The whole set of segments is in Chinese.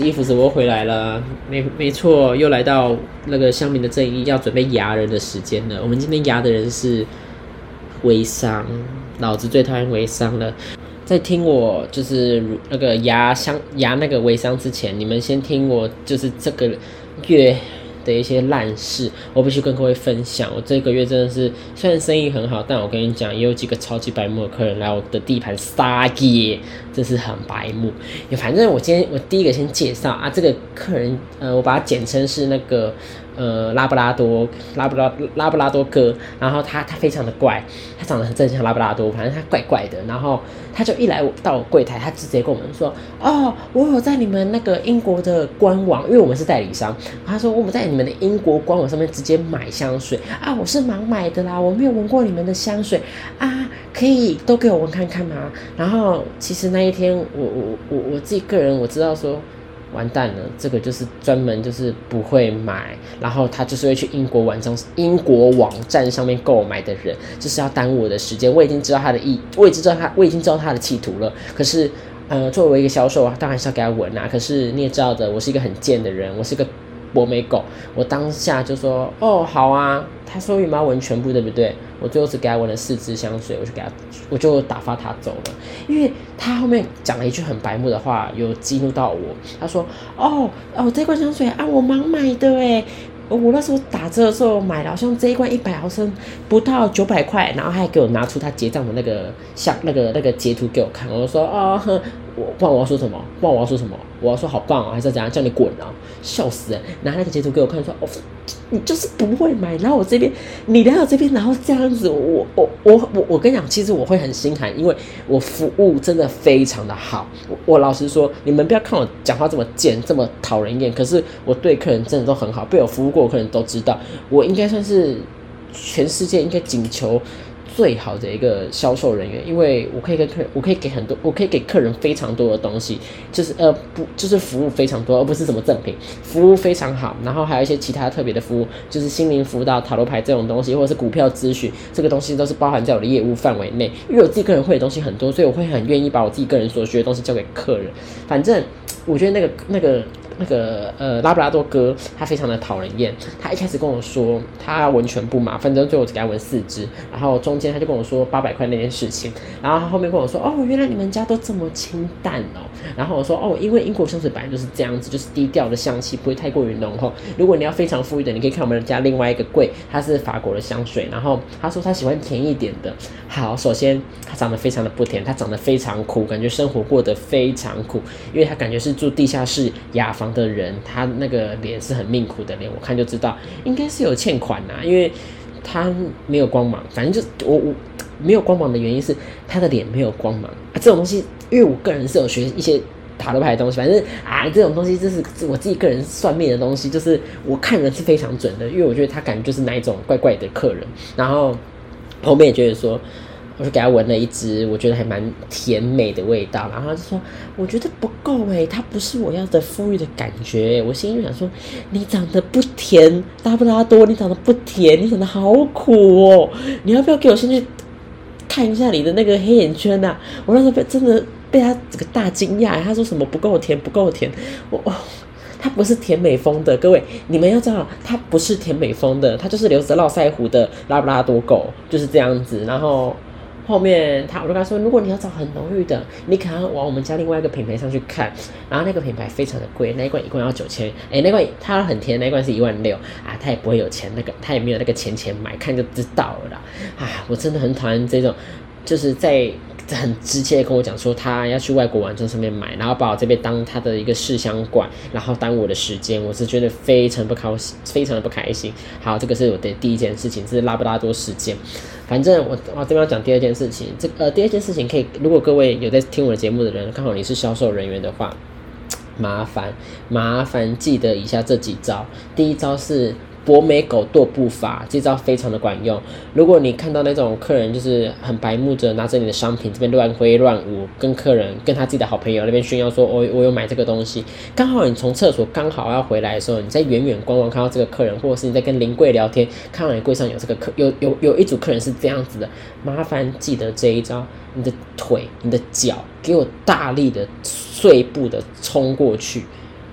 伊芙斯，我回来了。没没错，又来到那个乡民的正义要准备牙人的时间了。我们今天牙的人是微商，老子最讨厌微商了。在听我就是那个牙香牙那个微商之前，你们先听我就是这个月。的一些烂事，我必须跟各位分享。我这个月真的是，虽然生意很好，但我跟你讲，也有几个超级白目的客人来我的地盘撒野，真是很白目。反正我今天我第一个先介绍啊，这个客人，呃，我把它简称是那个。呃，拉布拉多，拉布拉拉布拉多哥，然后他他非常的怪，他长得很正像拉布拉多，反正他怪怪的，然后他就一来到我柜台，他直接跟我们说，哦，我有在你们那个英国的官网，因为我们是代理商，他说我们在你们的英国官网上面直接买香水啊，我是盲买的啦，我没有闻过你们的香水啊，可以都给我闻看看吗？然后其实那一天，我我我我自己个人我知道说。完蛋了，这个就是专门就是不会买，然后他就是会去英国网站英国网站上面购买的人，就是要耽误我的时间。我已经知道他的意，我已经知道他，我已经知道他的企图了。可是，呃，作为一个销售啊，当然是要给他稳啊。可是你也知道的，我是一个很贱的人，我是一个。博美狗，我当下就说哦好啊，他说羽毛纹全部对不对？我最后只给他闻了四支香水，我就给他，我就打发他走了，因为他后面讲了一句很白目的话，有激怒到我。他说哦哦这罐香水啊我盲买的诶。我那时候打折的时候买了，好像这一罐一百毫升不到九百块，然后还给我拿出他结账的那个像那个那个截图给我看，我说哦，我不管我要说什么，不管我要说什么，我要说好棒哦，还是怎样叫你滚啊，笑死人！拿那个截图给我看，说哦。你就是不会买，然后我这边你来到这边，然后这样子，我我我我我跟你讲，其实我会很心寒，因为我服务真的非常的好。我我老实说，你们不要看我讲话这么贱，这么讨人厌，可是我对客人真的都很好，被我服务过的客人都知道，我应该算是全世界应该仅求。最好的一个销售人员，因为我可以跟客，我可以给很多，我可以给客人非常多的东西，就是呃不，就是服务非常多，而不是什么赠品，服务非常好，然后还有一些其他特别的服务，就是心灵辅导、塔罗牌这种东西，或者是股票咨询，这个东西都是包含在我的业务范围内。因为我自己个人会的东西很多，所以我会很愿意把我自己个人所学的东西交给客人。反正我觉得那个那个。那个呃拉布拉多哥他非常的讨人厌，他一开始跟我说他闻全部嘛，反正最后只给他闻四支，然后中间他就跟我说八百块那件事情，然后他后面跟我说哦原来你们家都这么清淡哦，然后我说哦因为英国香水本来就是这样子，就是低调的香气不会太过于浓厚，如果你要非常富裕的，你可以看我们家另外一个柜，它是法国的香水，然后他说他喜欢甜一点的，好首先他长得非常的不甜，他长得非常苦，感觉生活过得非常苦，因为他感觉是住地下室雅房。的人，他那个脸是很命苦的脸，我看就知道应该是有欠款呐，因为他没有光芒。反正就我我没有光芒的原因是他的脸没有光芒啊。这种东西，因为我个人是有学一些塔罗牌的东西，反正啊，这种东西就是我自己个人算命的东西，就是我看人是非常准的，因为我觉得他感觉就是哪一种怪怪的客人，然后后面也觉得说。我就给他闻了一支，我觉得还蛮甜美的味道，然后他就说我觉得不够哎，它不是我要的富裕的感觉。我心里想说，你长得不甜，拉布拉多，你长得不甜，你长得好苦哦。你要不要给我先去看一下你的那个黑眼圈呐？我那时候被真的被他这个大惊讶，他说什么不够甜，不够甜。我哦，他不是甜美风的，各位你们要知道，他不是甜美风的，他就是留着络腮胡的拉布拉多狗，就是这样子，然后。后面他我就跟他说，如果你要找很浓郁的，你可能往我们家另外一个品牌上去看，然后那个品牌非常的贵，那一罐一共要九千，哎，那罐它很甜，那罐是一万六啊，他也不会有钱，那个他也没有那个钱钱买，看就知道了。啊，我真的很讨厌这种，就是在。很直接的跟我讲说，他要去外国网站上面买，然后把我这边当他的一个试香馆，然后耽误我的时间，我是觉得非常不高兴，非常的不开心。好，这个是我的第一件事情，是拉布拉多事件。反正我我这边要讲第二件事情，这呃第二件事情可以，如果各位有在听我的节目的人，刚好你是销售人员的话，麻烦麻烦记得以下这几招。第一招是。博美狗跺步法这招非常的管用。如果你看到那种客人就是很白目着拿着你的商品这边乱挥乱舞，跟客人跟他自己的好朋友那边炫耀说，我我有买这个东西，刚好你从厕所刚好要回来的时候，你在远远观望看到这个客人，或者是你在跟临柜聊天，看到你柜上有这个客有有有一组客人是这样子的，麻烦记得这一招，你的腿、你的脚给我大力的碎步的冲过去。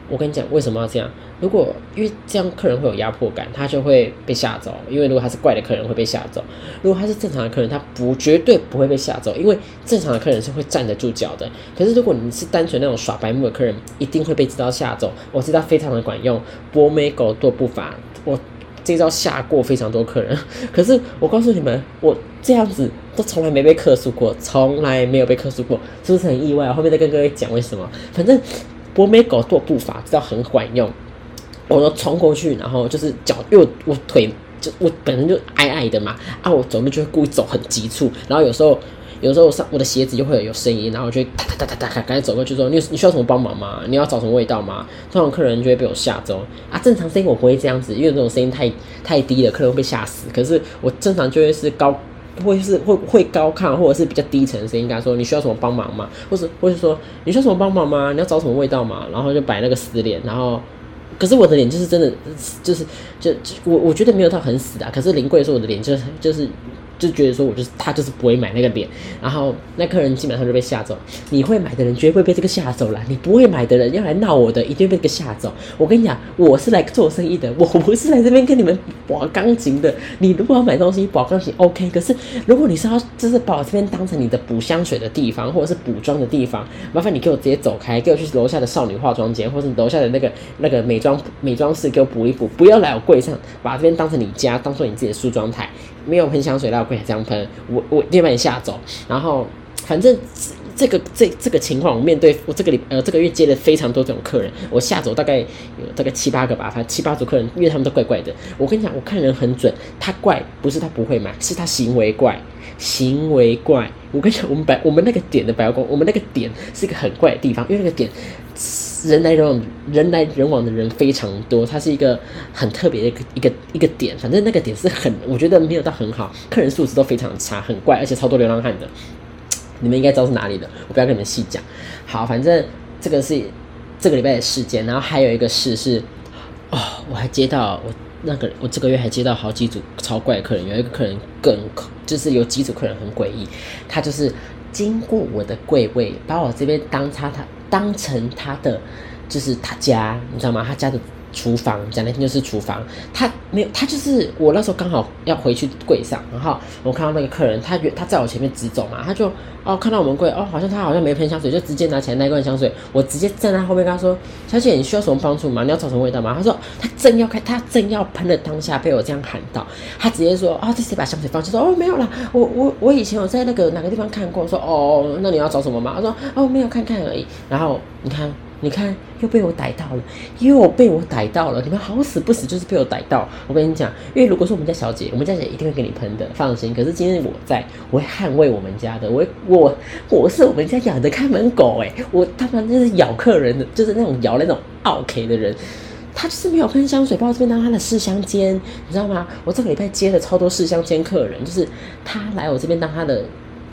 我跟你讲，为什么要这样？如果因为这样客人会有压迫感，他就会被吓走。因为如果他是怪的客人会被吓走，如果他是正常的客人，他不绝对不会被吓走，因为正常的客人是会站得住脚的。可是如果你是单纯那种耍白目的客人，一定会被这招吓走。我知道非常的管用，波美狗跺步法，我这招吓过非常多客人。可是我告诉你们，我这样子都从来没被客诉过，从来没有被客诉过，是不是很意外？后面再跟各位讲为什么。反正。博美狗跺步伐知道很管用，我就冲过去，然后就是脚，因为我腿就我本身就矮矮的嘛，啊，我走路就会故意走很急促，然后有时候有时候上我的鞋子就会有声音，然后我就哒哒哒哒哒赶紧走过去说，你你需要什么帮忙吗？你要找什么味道吗？通常客人就会被我吓走啊，正常声音我不会这样子，因为这种声音太太低了，客人会被吓死。可是我正常就会是高。会是会会高亢，或者是比较低沉的声音，跟他说你需要什么帮忙吗？或者或者说你需要什么帮忙吗？你要找什么味道吗？然后就摆那个死脸，然后可是我的脸就是真的就是就我我觉得没有到很死啊，可是林贵说我的脸就是就是。就觉得说，我就是他，就是不会买那个脸，然后那客人基本上就被吓走。你会买的人绝对会被这个吓走了，你不会买的人要来闹我的，一定被这个吓走。我跟你讲，我是来做生意的，我不是来这边跟你们保钢琴的。你如果要买东西保钢琴，OK。可是如果你是要就是把我这边当成你的补香水的地方，或者是补妆的地方，麻烦你给我直接走开，给我去楼下的少女化妆间，或者楼下的那个那个美妆美妆室给我补一补，不要来我柜上，把这边当成你家，当做你自己的梳妆台。没有喷香水，那我可以这样喷，我我一定把你吓走。然后，反正这个这这个情况，我面对我这个礼呃这个月接了非常多这种客人，我吓走大概有大概七八个吧，反正七八组客人，因为他们都怪怪的。我跟你讲，我看人很准，他怪不是他不会买，是他行为怪，行为怪。我跟你讲，我们白我们那个点的白宫，我们那个点是一个很怪的地方，因为那个点。人来人往，人来人往的人非常多，它是一个很特别的一个一个一个点。反正那个点是很，我觉得没有到很好，客人素质都非常差，很怪，而且超多流浪汉的。你们应该知道是哪里的，我不要跟你们细讲。好，反正这个是这个礼拜的事件，然后还有一个事是，哦，我还接到我那个我这个月还接到好几组超怪的客人，有一个客人更就是有几组客人很诡异，他就是经过我的柜位，把我这边当他他。当成他的，就是他家，你知道吗？他家的厨房，讲来听就是厨房。他没有，他就是我那时候刚好要回去柜上，然后我看到那个客人，他他在我前面直走嘛，他就哦看到我们柜，哦好像他好像没喷香水，就直接拿起来那一罐香水，我直接站在后面跟他说：“小姐，你需要什么帮助吗？你要找什么味道吗？”他说他正要开，他正要喷的当下被我这样喊到，他直接说：“啊，这谁把香水放弃？”说：“哦没有啦，我我我以前有在那个哪个地方看过。”说：“哦，那你要找什么吗？”他说：“哦没有，看看而已。”然后你看。你看，又被我逮到了，又被我逮到了。你们好死不死就是被我逮到。我跟你讲，因为如果说我们家小姐，我们家姐一定会给你喷的，放心。可是今天我在，我会捍卫我们家的。我我我是我们家养的看门狗哎，我他妈就是咬客人的，就是那种咬那种 OK 的人。他就是没有喷香水，把我这边当他的试香间，你知道吗？我这个礼拜接了超多试香间客人，就是他来我这边当他的。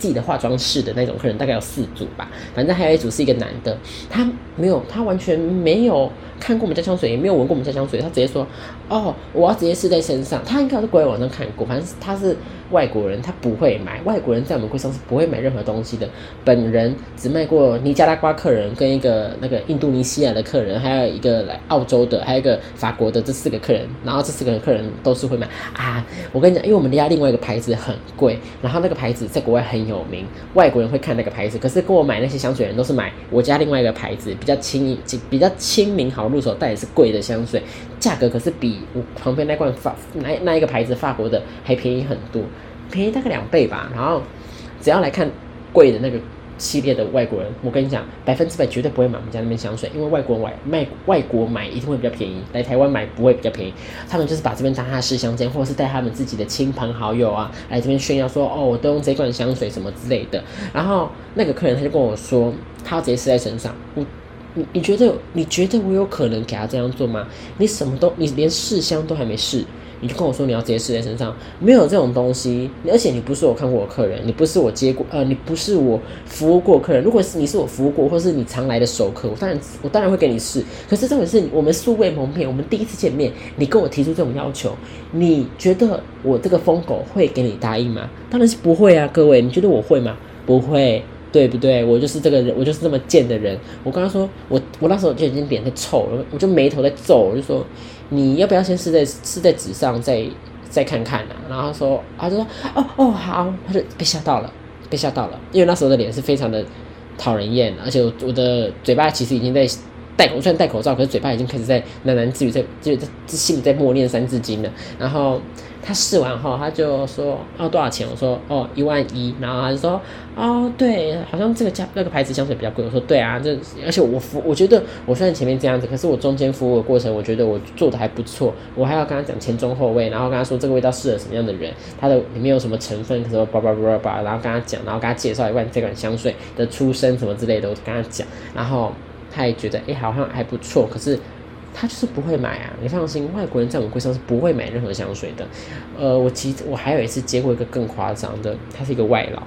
自己的化妆室的那种客人大概有四组吧，反正还有一组是一个男的，他没有，他完全没有看过我们家香水，也没有闻过我们家香水，他直接说：“哦，我要直接试在身上。”他应该是国外网上看过，反正他是。外国人他不会买，外国人在我们柜上是不会买任何东西的。本人只卖过尼加拉瓜客人跟一个那个印度尼西亚的客人，还有一个来澳洲的，还有一个法国的，这四个客人。然后这四个客人都是会买啊！我跟你讲，因为我们家另外一个牌子很贵，然后那个牌子在国外很有名，外国人会看那个牌子。可是跟我买那些香水人都是买我家另外一个牌子，比较亲、比较亲民、好入手，但也是贵的香水，价格可是比我旁边那罐法那那一个牌子法国的还便宜很多。便宜大概两倍吧，然后只要来看贵的那个系列的外国人，我跟你讲，百分之百绝对不会买我们家那边香水，因为外国人买卖外国买一定会比较便宜，来台湾买不会比较便宜。他们就是把这边当他的试香间，或者是带他们自己的亲朋好友啊来这边炫耀说，哦，我都用这罐香水什么之类的。然后那个客人他就跟我说，他要直接试在身上，你你觉得你觉得我有可能给他这样做吗？你什么都你连试香都还没试。你就跟我说你要直接试在身上，没有这种东西，而且你不是我看过的客人，你不是我接过，呃，你不是我服务过客人。如果是你是我服务过，或是你常来的熟客，我当然我当然会给你试。可是重点是我们素未蒙面，我们第一次见面，你跟我提出这种要求，你觉得我这个疯狗会给你答应吗？当然是不会啊，各位，你觉得我会吗？不会，对不对？我就是这个人，我就是这么贱的人。我跟他说我我那时候就已经脸在臭了，我就眉头在皱，我就说。你要不要先试在试在纸上，再再看看呢？然后说，他就说，哦哦好，他就被吓到了，被吓到了，因为那时候的脸是非常的讨人厌，而且我我的嘴巴其实已经在戴，我虽然戴口罩，可是嘴巴已经开始在喃喃自语，在就在心里在默念三字经了，然后。他试完后，他就说：“哦，多少钱？”我说：“哦，一万一。”然后他就说：“哦，对，好像这个价那个牌子香水比较贵。”我说：“对啊，这而且我服，我觉得我虽然前面这样子，可是我中间服务的过程，我觉得我做的还不错。我还要跟他讲前中后味，然后跟他说这个味道适合什么样的人，它的里面有什么成分，什么叭叭叭叭，然后跟他讲，然后跟他介绍一罐这款香水的出身什么之类的，我跟他讲，然后他也觉得哎，好像还不错，可是。他就是不会买啊！你放心，外国人在我们柜上是不会买任何香水的。呃，我其实我还有一次接过一个更夸张的，他是一个外劳，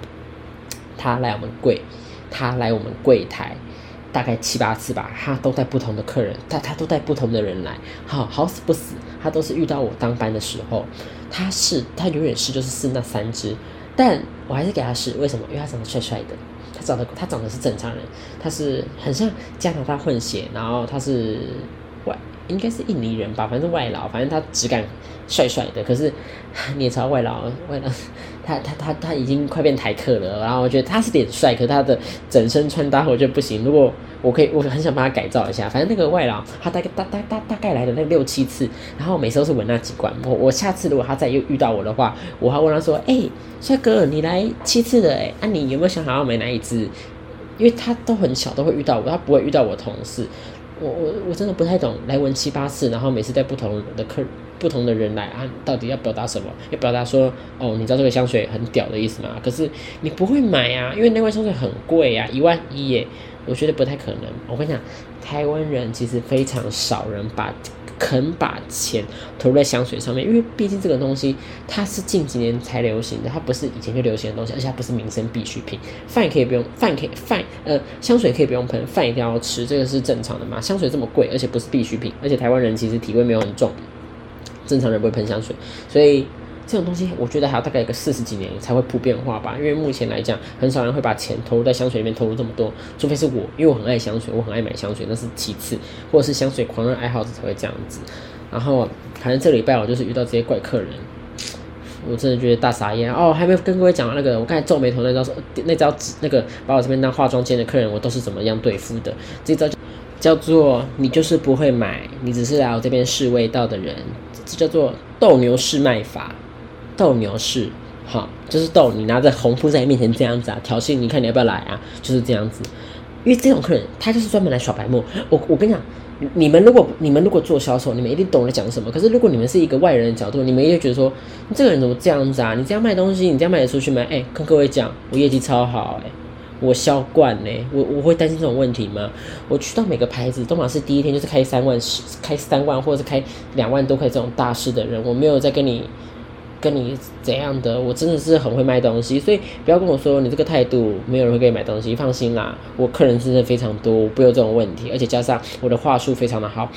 他来我们柜，他来我们柜台大概七八次吧，他都带不同的客人，他他都带不同的人来，好好死不死，他都是遇到我当班的时候，他是他永远是就是试那三支，但我还是给他试，为什么？因为他长得帅帅的，长得他长得是正常人，他是很像加拿大混血，然后他是。外应该是印尼人吧，反正外劳，反正他质感帅帅的。可是你也知道外劳，外劳 他他他他已经快变台客了。然后我觉得他是点帅，可他的整身穿搭我觉得不行。如果我可以，我很想帮他改造一下。反正那个外劳他大概大大大大概来的那六七次，然后每次都是闻那几罐。我我下次如果他再又遇到我的话，我还问他说：“哎，帅哥，你来七次了，哎，那你有没有想好要买哪一支？因为他都很小，都会遇到我，他不会遇到我同事。”我我我真的不太懂，来闻七八次，然后每次带不同的客人、不同的人来啊，到底要表达什么？要表达说，哦，你知道这个香水很屌的意思吗？可是你不会买啊，因为那罐香水很贵啊，一万一耶，我觉得不太可能。我跟你讲，台湾人其实非常少人把。肯把钱投入在香水上面，因为毕竟这个东西它是近几年才流行的，它不是以前就流行的东西，而且它不是民生必需品。饭可以不用，饭可以饭呃香水可以不用喷，饭一定要吃，这个是正常的嘛？香水这么贵，而且不是必需品，而且台湾人其实体味没有很重，正常人不会喷香水，所以。这种东西，我觉得还要大概一个四十几年才会普遍化吧。因为目前来讲，很少人会把钱投入在香水里面，投入这么多。除非是我，因为我很爱香水，我很爱买香水，那是其次，或者是香水狂热爱好者才会这样子。然后，反正这礼拜我就是遇到这些怪客人，我真的觉得大傻眼哦！还没跟各位讲那个，我刚才皱眉头那招，那招那个把我这边当化妆间的客人，我都是怎么样对付的？这招叫做你就是不会买，你只是来我这边试味道的人，这叫做斗牛士卖法。斗牛士，好，就是斗你拿着红布在你面前这样子啊，挑衅，你看你要不要来啊？就是这样子，因为这种客人他就是专门来耍白目。我我跟你讲，你们如果你们如果做销售，你们一定懂得讲什么。可是如果你们是一个外人的角度，你们也觉得说，这个人怎么这样子啊？你这样卖东西，你这样卖得出去吗？哎，跟各位讲，我业绩超好，哎，我销冠呢，我我会担心这种问题吗？我去到每个牌子，都马是第一天就是开三万十，开三万或者是开两万多块这种大事的人，我没有在跟你。跟你怎样的，我真的是很会卖东西，所以不要跟我说你这个态度，没有人会给你买东西。放心啦，我客人真的非常多，不有这种问题，而且加上我的话术非常的好，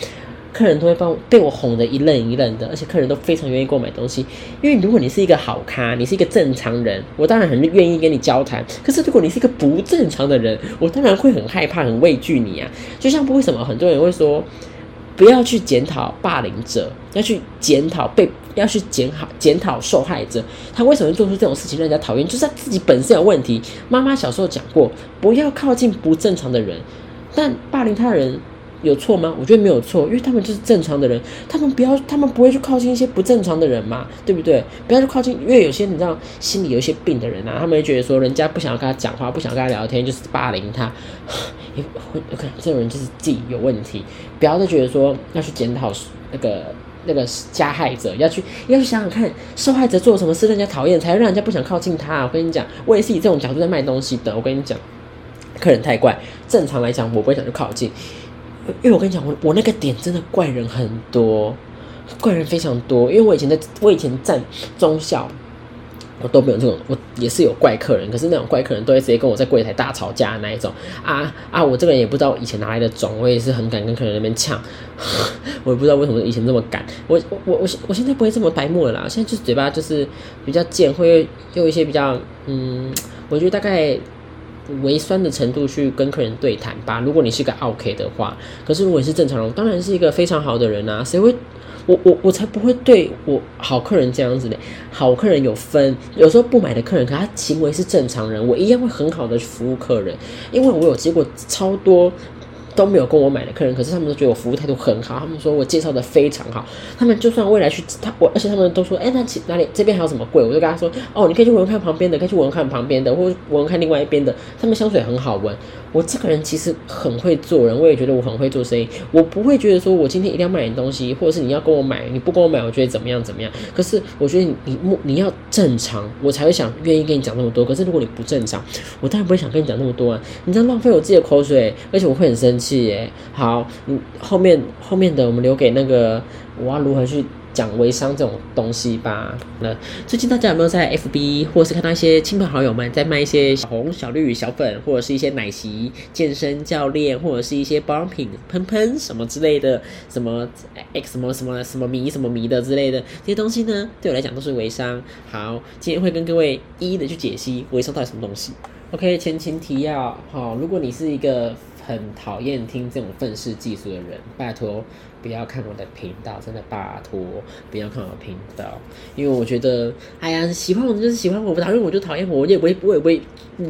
客人都会帮被我哄得一愣一愣的，而且客人都非常愿意购买东西。因为如果你是一个好咖，你是一个正常人，我当然很愿意跟你交谈。可是如果你是一个不正常的人，我当然会很害怕、很畏惧你啊。就像为什么很多人会说。不要去检讨霸凌者，要去检讨被，要去检讨检讨受害者。他为什么会做出这种事情让人家讨厌？就是他自己本身有问题。妈妈小时候讲过，不要靠近不正常的人。但霸凌他的人有错吗？我觉得没有错，因为他们就是正常的人。他们不要，他们不会去靠近一些不正常的人嘛，对不对？不要去靠近，因为有些你知道心里有一些病的人啊，他们会觉得说，人家不想要跟他讲话，不想跟他聊天，就是霸凌他。会可能这种人就是自己有问题，不要再觉得说要去检讨那个那个加害者，要去要去想想看受害者做什么事人家讨厌，才会让人家不想靠近他。我跟你讲，我也是以这种角度在卖东西的。我跟你讲，客人太怪，正常来讲我不会想去靠近，因为我跟你讲，我我那个点真的怪人很多，怪人非常多，因为我以前在我以前在中校。我都没有这种，我也是有怪客人，可是那种怪客人都会直接跟我在柜台大吵架的那一种啊啊！我这个人也不知道以前哪来的种，我也是很敢跟客人那边呛，我也不知道为什么以前这么敢。我我我我我现在不会这么白目了啦，现在就是嘴巴就是比较贱，会用一些比较嗯，我觉得大概微酸的程度去跟客人对谈吧。如果你是个 OK 的话，可是如果你是正常人，当然是一个非常好的人啊，谁会？我我我才不会对我好客人这样子呢，好客人有分，有时候不买的客人，可他行为是正常人，我一样会很好的服务客人，因为我有接过超多。都没有跟我买的客人，可是他们都觉得我服务态度很好。他们说我介绍的非常好。他们就算未来去他我，而且他们都说，哎，那其哪里这边还有什么贵？我就跟他说，哦，你可以去闻闻看旁边的，可以去闻闻看旁边的，或闻闻看另外一边的。他们香水很好闻。我这个人其实很会做人，我也觉得我很会做生意。我不会觉得说我今天一定要卖点东西，或者是你要跟我买，你不跟我买，我觉得怎么样怎么样。可是我觉得你你你要正常，我才会想愿意跟你讲那么多。可是如果你不正常，我当然不会想跟你讲那么多啊。你这样浪费我自己的口水，而且我会很生气耶。好，嗯，后面后面的我们留给那个我要如何去讲微商这种东西吧。那最近大家有没有在 FB 或是看到一些亲朋好友们在卖一些小红、小绿、小粉，或者是一些奶昔、健身教练，或者是一些保养品喷喷什么之类的，什么 X 什么什么什么迷什么迷的之类的这些东西呢？对我来讲都是微商。好，今天会跟各位一一的去解析微商到底什么东西。OK，前情提要，好，如果你是一个。很讨厌听这种愤世嫉俗的人，拜托不要看我的频道，真的拜托不要看我频道，因为我觉得，哎呀，喜欢我就是喜欢我，不讨厌我就讨厌我，我也不会，我也不会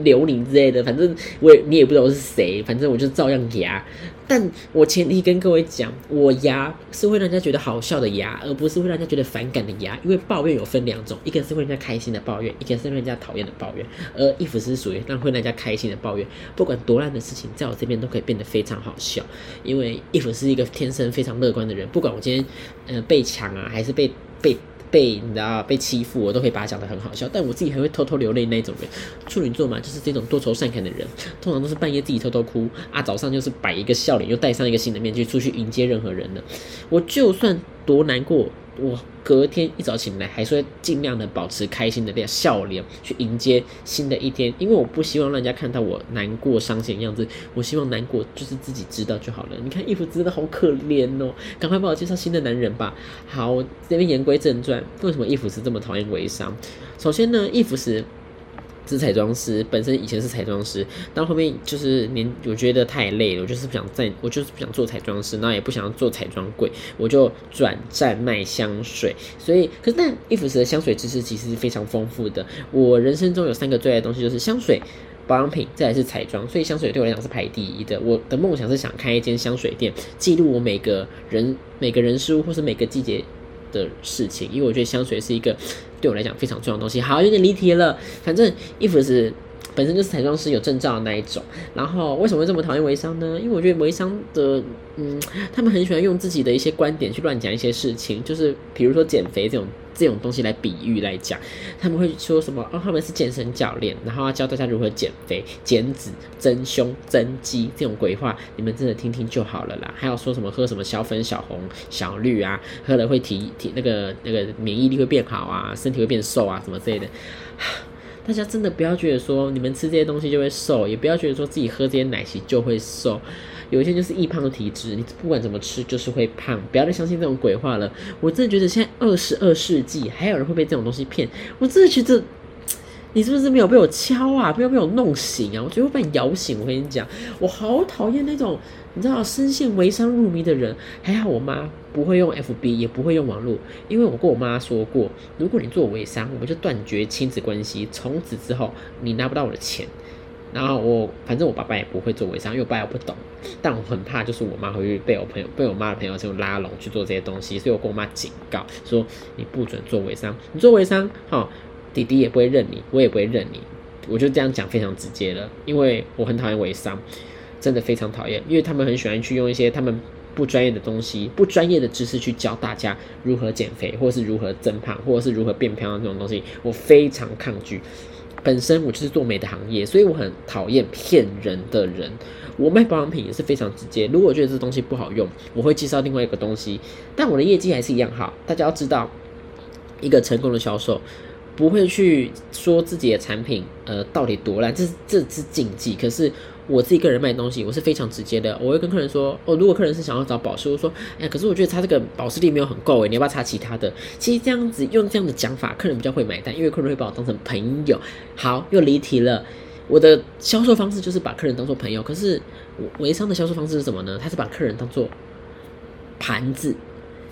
留你之类的，反正我也你也不知道我是谁，反正我就照样给啊。但我前提跟各位讲，我牙是会让人家觉得好笑的牙，而不是会让人家觉得反感的牙。因为抱怨有分两种，一个是会让人家开心的抱怨，一个是让人家讨厌的抱怨。而衣服是属于让会让人家开心的抱怨，不管多烂的事情，在我这边都可以变得非常好笑。因为衣服是一个天生非常乐观的人，不管我今天呃被抢啊，还是被被。被你知道被欺负，我都可以把它讲得很好笑，但我自己还会偷偷流泪那种人。处女座嘛，就是这种多愁善感的人，通常都是半夜自己偷偷哭啊，早上就是摆一个笑脸，又戴上一个新的面具出去迎接任何人了。我就算多难过。我隔天一早醒来，还是会尽量的保持开心的脸笑脸去迎接新的一天，因为我不希望让人家看到我难过伤心的样子。我希望难过就是自己知道就好了。你看，衣服真的好可怜哦，赶快帮我介绍新的男人吧。好，这边言归正传，为什么衣服是这么讨厌微商？首先呢，衣服是。是彩妆师，本身以前是彩妆师，但后面就是年，我觉得太累了，我就是不想再，我就是不想做彩妆师，然后也不想要做彩妆柜，我就转战卖香水。所以，可是但伊芙丝的香水知识其实是非常丰富的。我人生中有三个最爱的东西，就是香水、保养品，再来是彩妆。所以香水对我来讲是排第一的。我的梦想是想开一间香水店，记录我每个人、每个人事物或是每个季节的事情，因为我觉得香水是一个。对我来讲非常重要的东西，好，有点离题了。反正衣服是本身就是彩妆师有证照的那一种。然后为什么会这么讨厌微商呢？因为我觉得微商的，嗯，他们很喜欢用自己的一些观点去乱讲一些事情，就是比如说减肥这种这种东西来比喻来讲，他们会说什么？哦，他们是健身教练，然后要教大家如何减肥、减脂、增胸、增肌这种鬼话，你们真的听听就好了啦。还要说什么喝什么小粉、小红、小绿啊，喝了会提提那个那个免疫力会变好啊。身体会变瘦啊，什么之类的，大家真的不要觉得说你们吃这些东西就会瘦，也不要觉得说自己喝这些奶昔就会瘦。有一些就是易胖的体质，你不管怎么吃就是会胖，不要再相信这种鬼话了。我真的觉得现在二十二世纪还有人会被这种东西骗，我真的觉得。你是不是没有被我敲啊？没有被我弄醒啊？我觉得会把你摇醒。我跟你讲，我好讨厌那种你知道深陷微商入迷的人。还好我妈不会用 FB，也不会用网络，因为我跟我妈说过，如果你做微商，我们就断绝亲子关系，从此之后你拿不到我的钱。然后我反正我爸爸也不会做微商，因为我爸爸不懂。但我很怕，就是我妈会被我朋友被我妈的朋友就拉拢去做这些东西，所以我跟我妈警告说，你不准做微商，你做微商，哈。弟弟也不会认你，我也不会认你，我就这样讲非常直接了，因为我很讨厌微商，真的非常讨厌，因为他们很喜欢去用一些他们不专业的东西、不专业的知识去教大家如何减肥，或者是如何增胖，或者是如何变漂亮这种东西，我非常抗拒。本身我就是做美的行业，所以我很讨厌骗人的人。我卖保养品也是非常直接，如果觉得这东西不好用，我会介绍另外一个东西，但我的业绩还是一样好。大家要知道，一个成功的销售不会去说自己的产品呃到底多烂，这是这是禁忌。可是我自己个人卖东西，我是非常直接的，我会跟客人说，哦，如果客人是想要找保湿，我说，哎，可是我觉得他这个保湿力没有很够，哎，你要不要擦其他的？其实这样子用这样的讲法，客人比较会买单，因为客人会把我当成朋友。好，又离题了。我的销售方式就是把客人当做朋友，可是微商的销售方式是什么呢？他是把客人当做盘子，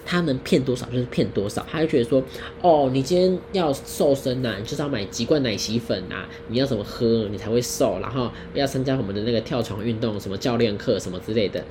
他能骗多少就是骗多少。他就觉得说，哦，你今天要瘦身呐，你就是要买几罐奶昔粉啊，你要怎么喝你才会瘦，然后要参加我们的那个跳床运动，什么教练课什么之类的。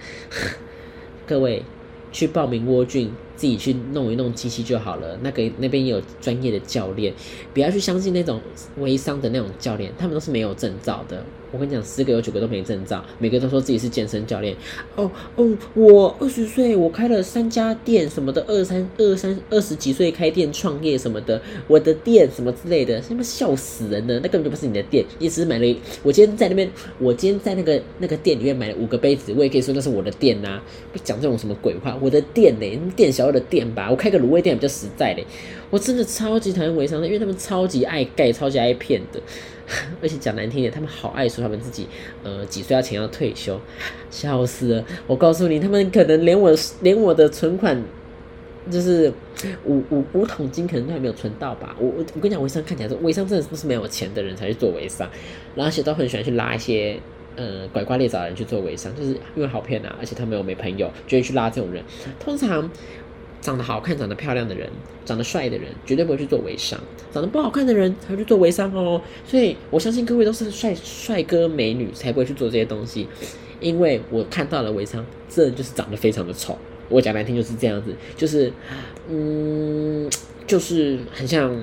各位去报名蜗俊。自己去弄一弄机器就好了。那个那边有专业的教练，不要去相信那种微商的那种教练，他们都是没有证照的。我跟你讲，十个有九个都没证照，每个都说自己是健身教练。哦哦，我二十岁，我开了三家店什么的，二三二三二十几岁开店创业什么的，我的店什么之类的，他妈笑死人了。那根本就不是你的店，你只是买了。我今天在那边，我今天在那个那个店里面买了五个杯子，我也可以说那是我的店呐。不讲这种什么鬼话，我的店呢？店小二的店吧，我开个卤味店比较实在嘞。我真的超级讨厌微商的，因为他们超级爱盖，超级爱骗的。而且讲难听点，他们好爱说他们自己，呃，几岁要钱要退休，笑死了！我告诉你，他们可能连我连我的存款，就是五五五桶金，可能都还没有存到吧。我我跟你讲，微商看起来是微商，真的是不是没有钱的人才去做微商，然后而且都很喜欢去拉一些呃拐瓜裂枣的人去做微商，就是因为好骗啊，而且他们又没朋友，就会去拉这种人。通常。长得好看、长得漂亮的人，长得帅的人，绝对不会去做微商；长得不好看的人才会去做微商哦。所以我相信各位都是帅帅哥美女，才不会去做这些东西。因为我看到了微商，这就是长得非常的丑。我讲难听就是这样子，就是嗯，就是很像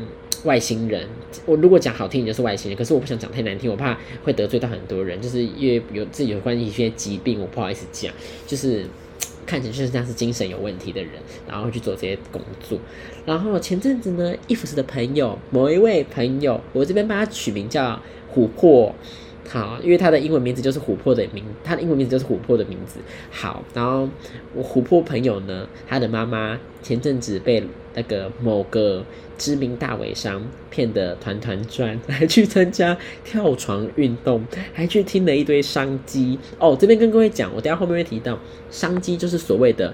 外星人。我如果讲好听，就是外星人。可是我不想讲太难听，我怕会得罪到很多人。就是因为有自己有关一些疾病，我不好意思讲。就是。看起来就是像是精神有问题的人，然后去做这些工作。然后前阵子呢，伊芙斯的朋友，某一位朋友，我这边帮他取名叫琥珀，好，因为他的英文名字就是琥珀的名，他的英文名字就是琥珀的名字。好，然后我琥珀朋友呢，他的妈妈前阵子被那个某个。知名大尾商骗得团团转，还去参加跳床运动，还去听了一堆商机哦。这边跟各位讲，我等下后面会提到，商机就是所谓的，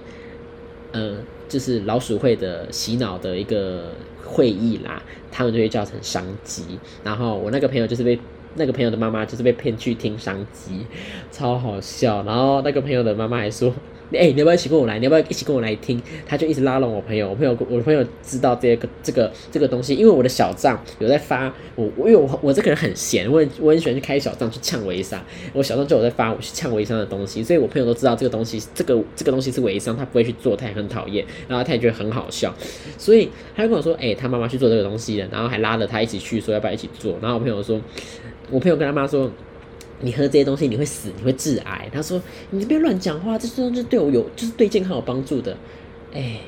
呃，就是老鼠会的洗脑的一个会议啦，他们就会叫成商机。然后我那个朋友就是被那个朋友的妈妈就是被骗去听商机，超好笑。然后那个朋友的妈妈还说。哎，你要不要一起跟我来？你要不要一起跟我来听？他就一直拉拢我朋友，我朋友我的朋友知道这个这个这个东西，因为我的小账有在发，我因为我我这个人很闲，我很我很喜欢去开小账去呛微商，我小账就有在发我去呛微商的东西，所以我朋友都知道这个东西，这个这个东西是微商，他不会去做，他也很讨厌，然后他也觉得很好笑，所以他就跟我说，哎，他妈妈去做这个东西了，然后还拉着他一起去，说要不要一起做，然后我朋友说，我朋友跟他妈说。你喝这些东西你会死，你会致癌。他说：“你不要乱讲话，这东西对我有，就是对健康有帮助的。”哎，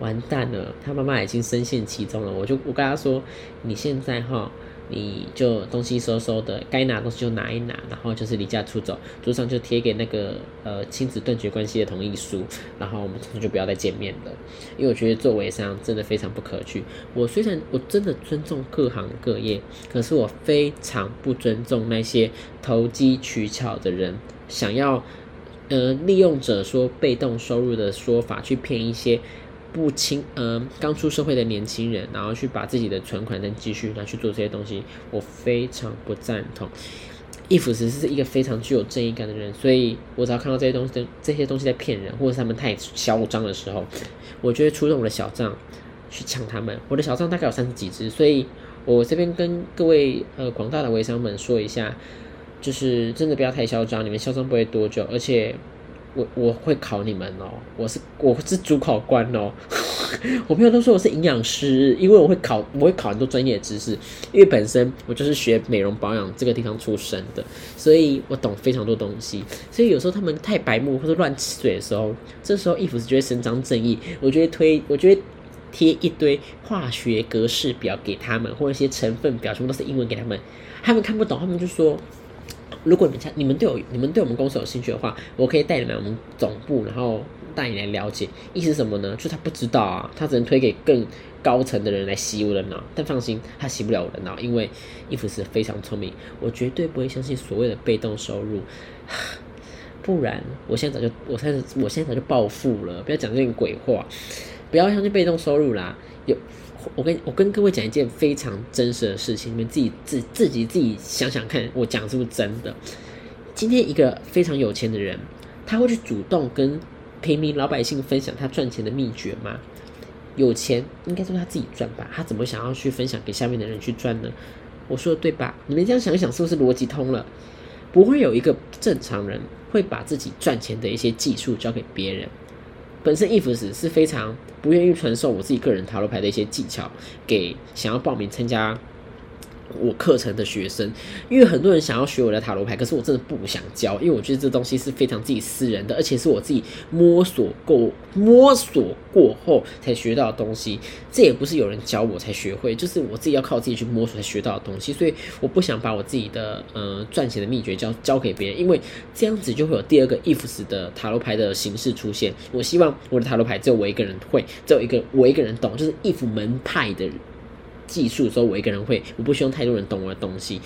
完蛋了，他妈妈已经深陷其中了。我就我跟他说：“你现在哈。”你就东西收收的，该拿东西就拿一拿，然后就是离家出走，桌上就贴给那个呃亲子断绝关系的同意书，然后我们从此就不要再见面了。因为我觉得做微商真的非常不可取。我虽然我真的尊重各行各业，可是我非常不尊重那些投机取巧的人，想要呃利用者说被动收入的说法去骗一些。不清呃，刚出社会的年轻人，然后去把自己的存款跟积蓄拿去做这些东西，我非常不赞同。易福只是一个非常具有正义感的人，所以我只要看到这些东西，这些东西在骗人，或者是他们太嚣张的时候，我就会出动我的小账去抢他们。我的小账大概有三十几只，所以我这边跟各位呃广大的微商们说一下，就是真的不要太嚣张，你们嚣张不会多久，而且。我我会考你们哦，我是我是主考官哦。我朋友都说我是营养师，因为我会考我会考很多专业知识，因为本身我就是学美容保养这个地方出身的，所以我懂非常多东西。所以有时候他们太白目或者乱吃嘴的时候，这时候衣服是就会伸张正义，我就会推，我就会贴一堆化学格式表给他们，或者一些成分表，全部都是英文给他们，他们看不懂，他们就说。如果你们你们对我你们对我们公司有兴趣的话，我可以带你们我们总部，然后带你来了解。意思是什么呢？就他不知道啊，他只能推给更高层的人来洗我的脑。但放心，他洗不了我的脑，因为伊芙是非常聪明，我绝对不会相信所谓的被动收入。不然，我现在早就我现在我现在早就暴富了。不要讲这种鬼话，不要相信被动收入啦。有。我跟我跟各位讲一件非常真实的事情，你们自己自自己自己想想看，我讲是不是真的？今天一个非常有钱的人，他会去主动跟平民老百姓分享他赚钱的秘诀吗？有钱应该说他自己赚吧，他怎么想要去分享给下面的人去赚呢？我说的对吧？你们这样想一想，是不是逻辑通了？不会有一个正常人会把自己赚钱的一些技术交给别人。本身 if 是是非常不愿意传授我自己个人塔罗牌的一些技巧给想要报名参加。我课程的学生，因为很多人想要学我的塔罗牌，可是我真的不想教，因为我觉得这东西是非常自己私人的，而且是我自己摸索过、摸索过后才学到的东西。这也不是有人教我才学会，就是我自己要靠自己去摸索才学到的东西。所以我不想把我自己的呃赚钱的秘诀教教给别人，因为这样子就会有第二个 ifs 的塔罗牌的形式出现。我希望我的塔罗牌只有我一个人会，只有一个我一个人懂，就是 if 门派的。技术的时候，我一个人会，我不希望太多人懂我的东西，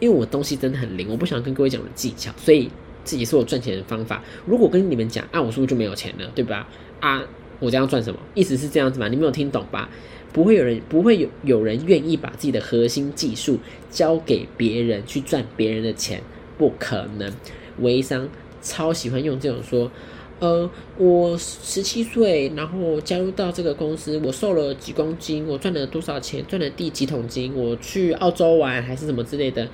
因为我东西真的很灵，我不想跟各位讲的技巧，所以这也是我赚钱的方法。如果跟你们讲啊，我是不是就没有钱了，对吧？啊，我这样赚什么？意思是这样子吗？你没有听懂吧？不会有人，不会有有人愿意把自己的核心技术交给别人去赚别人的钱，不可能。微商超喜欢用这种说。呃，我十七岁，然后加入到这个公司，我瘦了几公斤，我赚了多少钱，赚了第几桶金，我去澳洲玩还是什么之类的，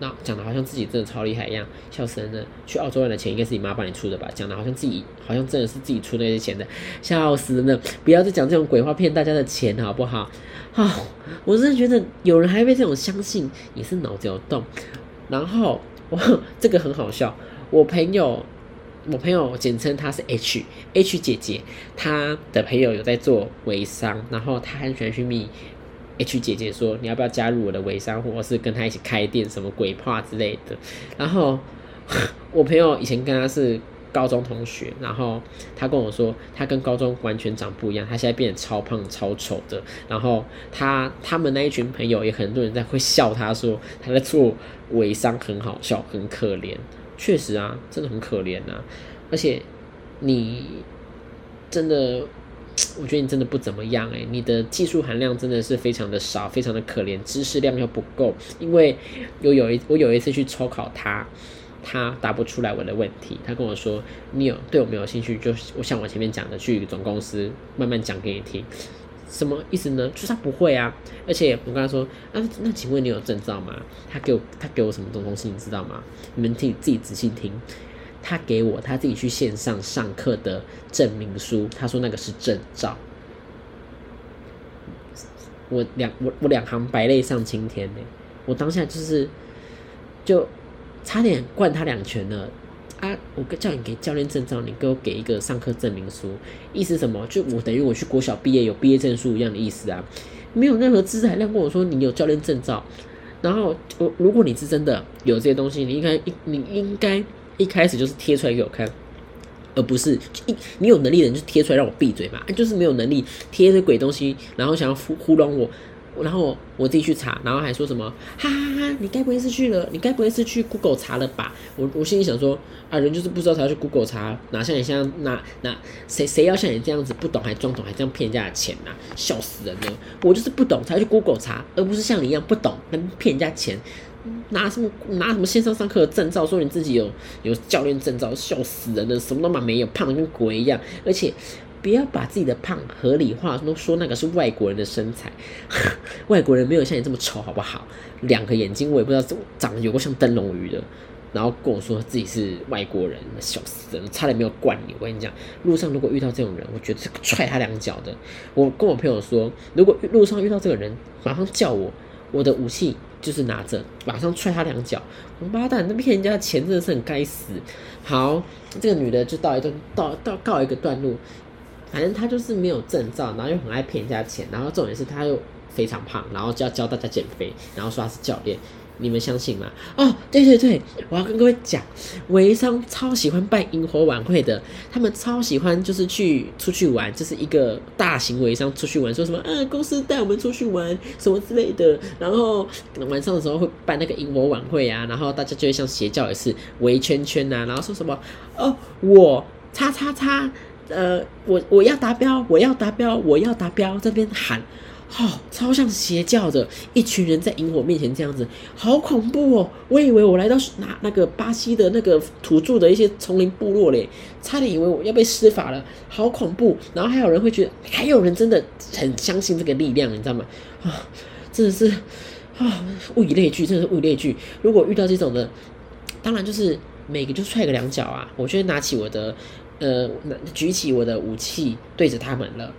那讲的好像自己真的超厉害一样，笑死人了。去澳洲玩的钱应该是你妈帮你出的吧？讲的好像自己好像真的是自己出那些钱的，笑死人了。不要再讲这种鬼话骗大家的钱好不好？好，我真的觉得有人还被这种相信，也是脑子有洞。然后我这个很好笑，我朋友。我朋友简称她是 H H 姐姐，她的朋友有在做微商，然后她很喜欢去密 H 姐姐说你要不要加入我的微商，或者是跟她一起开店什么鬼话之类的。然后 我朋友以前跟她是高中同学，然后她跟我说她跟高中完全长不一样，她现在变得超胖超丑的。然后她他们那一群朋友也很多人在会笑她说她在做微商很好笑很可怜。确实啊，真的很可怜呐，而且你真的，我觉得你真的不怎么样诶，你的技术含量真的是非常的少，非常的可怜，知识量又不够。因为有有一我有一次去抽考他，他答不出来我的问题，他跟我说：“你有对我没有兴趣？就我像我前面讲的，去总公司慢慢讲给你听。”什么意思呢？就是他不会啊，而且我跟他说，啊，那请问你有证照吗？他给我，他给我什么东西，你知道吗？你们听自己仔细听，他给我他自己去线上上课的证明书，他说那个是证照。我两我我两行白泪上青天呢，我当下就是就差点灌他两拳了。啊！我叫你给教练证照，你给我给一个上课证明书，意思什么？就我等于我去国小毕业有毕业证书一样的意思啊！没有任何资材量跟我说你有教练证照，然后我如果你是真的有这些东西，你应该一你应该一开始就是贴出来给我看，而不是一你有能力的人就贴出来让我闭嘴嘛！就是没有能力贴这鬼东西，然后想要糊糊弄我。然后我自己去查，然后还说什么哈哈哈！你该不会是去了？你该不会是去 Google 查了吧？我我心里想说啊，人就是不知道才要去 Google 查，哪像你像哪哪谁谁要像你这样子不懂还装懂还这样骗人家的钱呐？笑死人了！我就是不懂才去 Google 查，而不是像你一样不懂能骗人家钱，拿什么拿什么线上上课的证照说你自己有有教练证照，笑死人了！什么都嘛没有，胖的跟鬼一样，而且。不要把自己的胖合理化，都说那个是外国人的身材，外国人没有像你这么丑，好不好？两个眼睛我也不知道长得有个像灯笼鱼的，然后跟我说自己是外国人，笑死人，差点没有灌你。我跟你讲，路上如果遇到这种人，我觉得是踹他两脚的。我跟我朋友说，如果路上遇到这个人，马上叫我，我的武器就是拿着，马上踹他两脚。王八蛋，那骗人家钱真的是很该死。好，这个女的就到一段到到告一个段落。反正他就是没有证照，然后又很爱骗人家钱，然后重点是他又非常胖，然后就要教大家减肥，然后说他是教练。你们相信吗？哦，对对对，我要跟各位讲，微商超喜欢办萤火晚会的，他们超喜欢就是去出去玩，就是一个大型微商出去玩，说什么嗯，公司带我们出去玩什么之类的，然后晚上的时候会办那个萤火晚会啊，然后大家就会像邪教也是围圈圈呐，然后说什么哦，我叉叉叉，呃，我我要达标，我要达标，我要达标，这边喊。哦，超像邪教的一群人在萤火面前这样子，好恐怖哦！我以为我来到哪那个巴西的那个土著的一些丛林部落嘞，差点以为我要被施法了，好恐怖！然后还有人会觉得，还有人真的很相信这个力量，你知道吗？啊，真的是啊，物以类聚，真的是物以类聚。如果遇到这种的，当然就是每个就踹个两脚啊！我就拿起我的呃，举起我的武器对着他们了。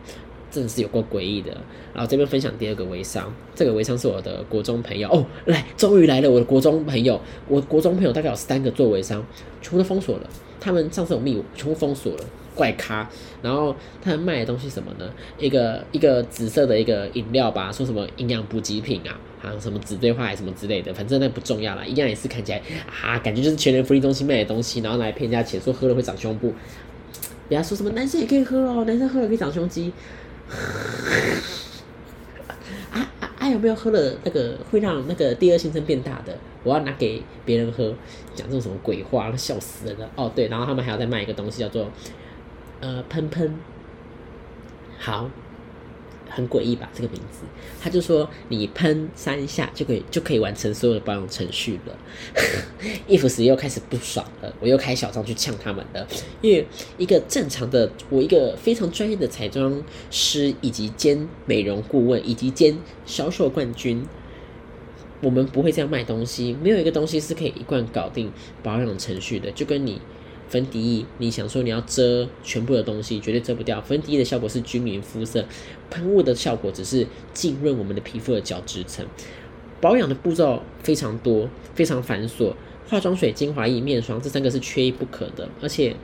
真的是有够诡异的。然后这边分享第二个微商，这个微商是我的国中朋友哦，来，终于来了我的国中朋友。我国中朋友大概有三个做微商，全部都封锁了。他们上次有密我，全部封锁了，怪咖。然后他们卖的东西什么呢？一个一个紫色的一个饮料吧，说什么营养补给品啊，还有什么紫锥花什么之类的，反正那不重要了，一样也是看起来啊，感觉就是全人福利中心卖的东西，然后来骗人家钱，说喝了会长胸部。人家说什么男生也可以喝哦，男生喝了可以长胸肌。啊啊啊！有没有喝了那个会让那个第二性征变大的？我要拿给别人喝，讲这种什么鬼话，笑死人了。哦，对，然后他们还要再卖一个东西，叫做呃喷喷。好。很诡异吧？这个名字，他就说你喷三下就可以就可以完成所有的保养程序了。伊芙斯又开始不爽了，我又开小张去呛他们了。因为一个正常的，我一个非常专业的彩妆师，以及兼美容顾问，以及兼销售冠军，我们不会这样卖东西。没有一个东西是可以一贯搞定保养程序的，就跟你。粉底液，你想说你要遮全部的东西，绝对遮不掉。粉底液的效果是均匀肤色，喷雾的效果只是浸润我们的皮肤的角质层。保养的步骤非常多，非常繁琐。化妆水、精华液、面霜这三个是缺一不可的，而且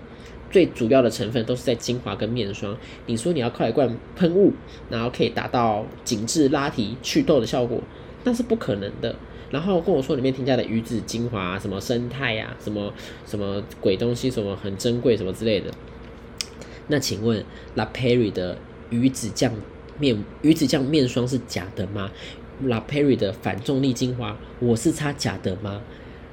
最主要的成分都是在精华跟面霜。你说你要靠一罐喷雾，然后可以达到紧致拉提、祛痘的效果，那是不可能的。然后跟我说里面添加的鱼子精华，什么生态呀，什么什么鬼东西，什么很珍贵，什么之类的。那请问 La Perry 的鱼子酱面鱼子酱面霜是假的吗？La Perry 的反重力精华我是擦假的吗？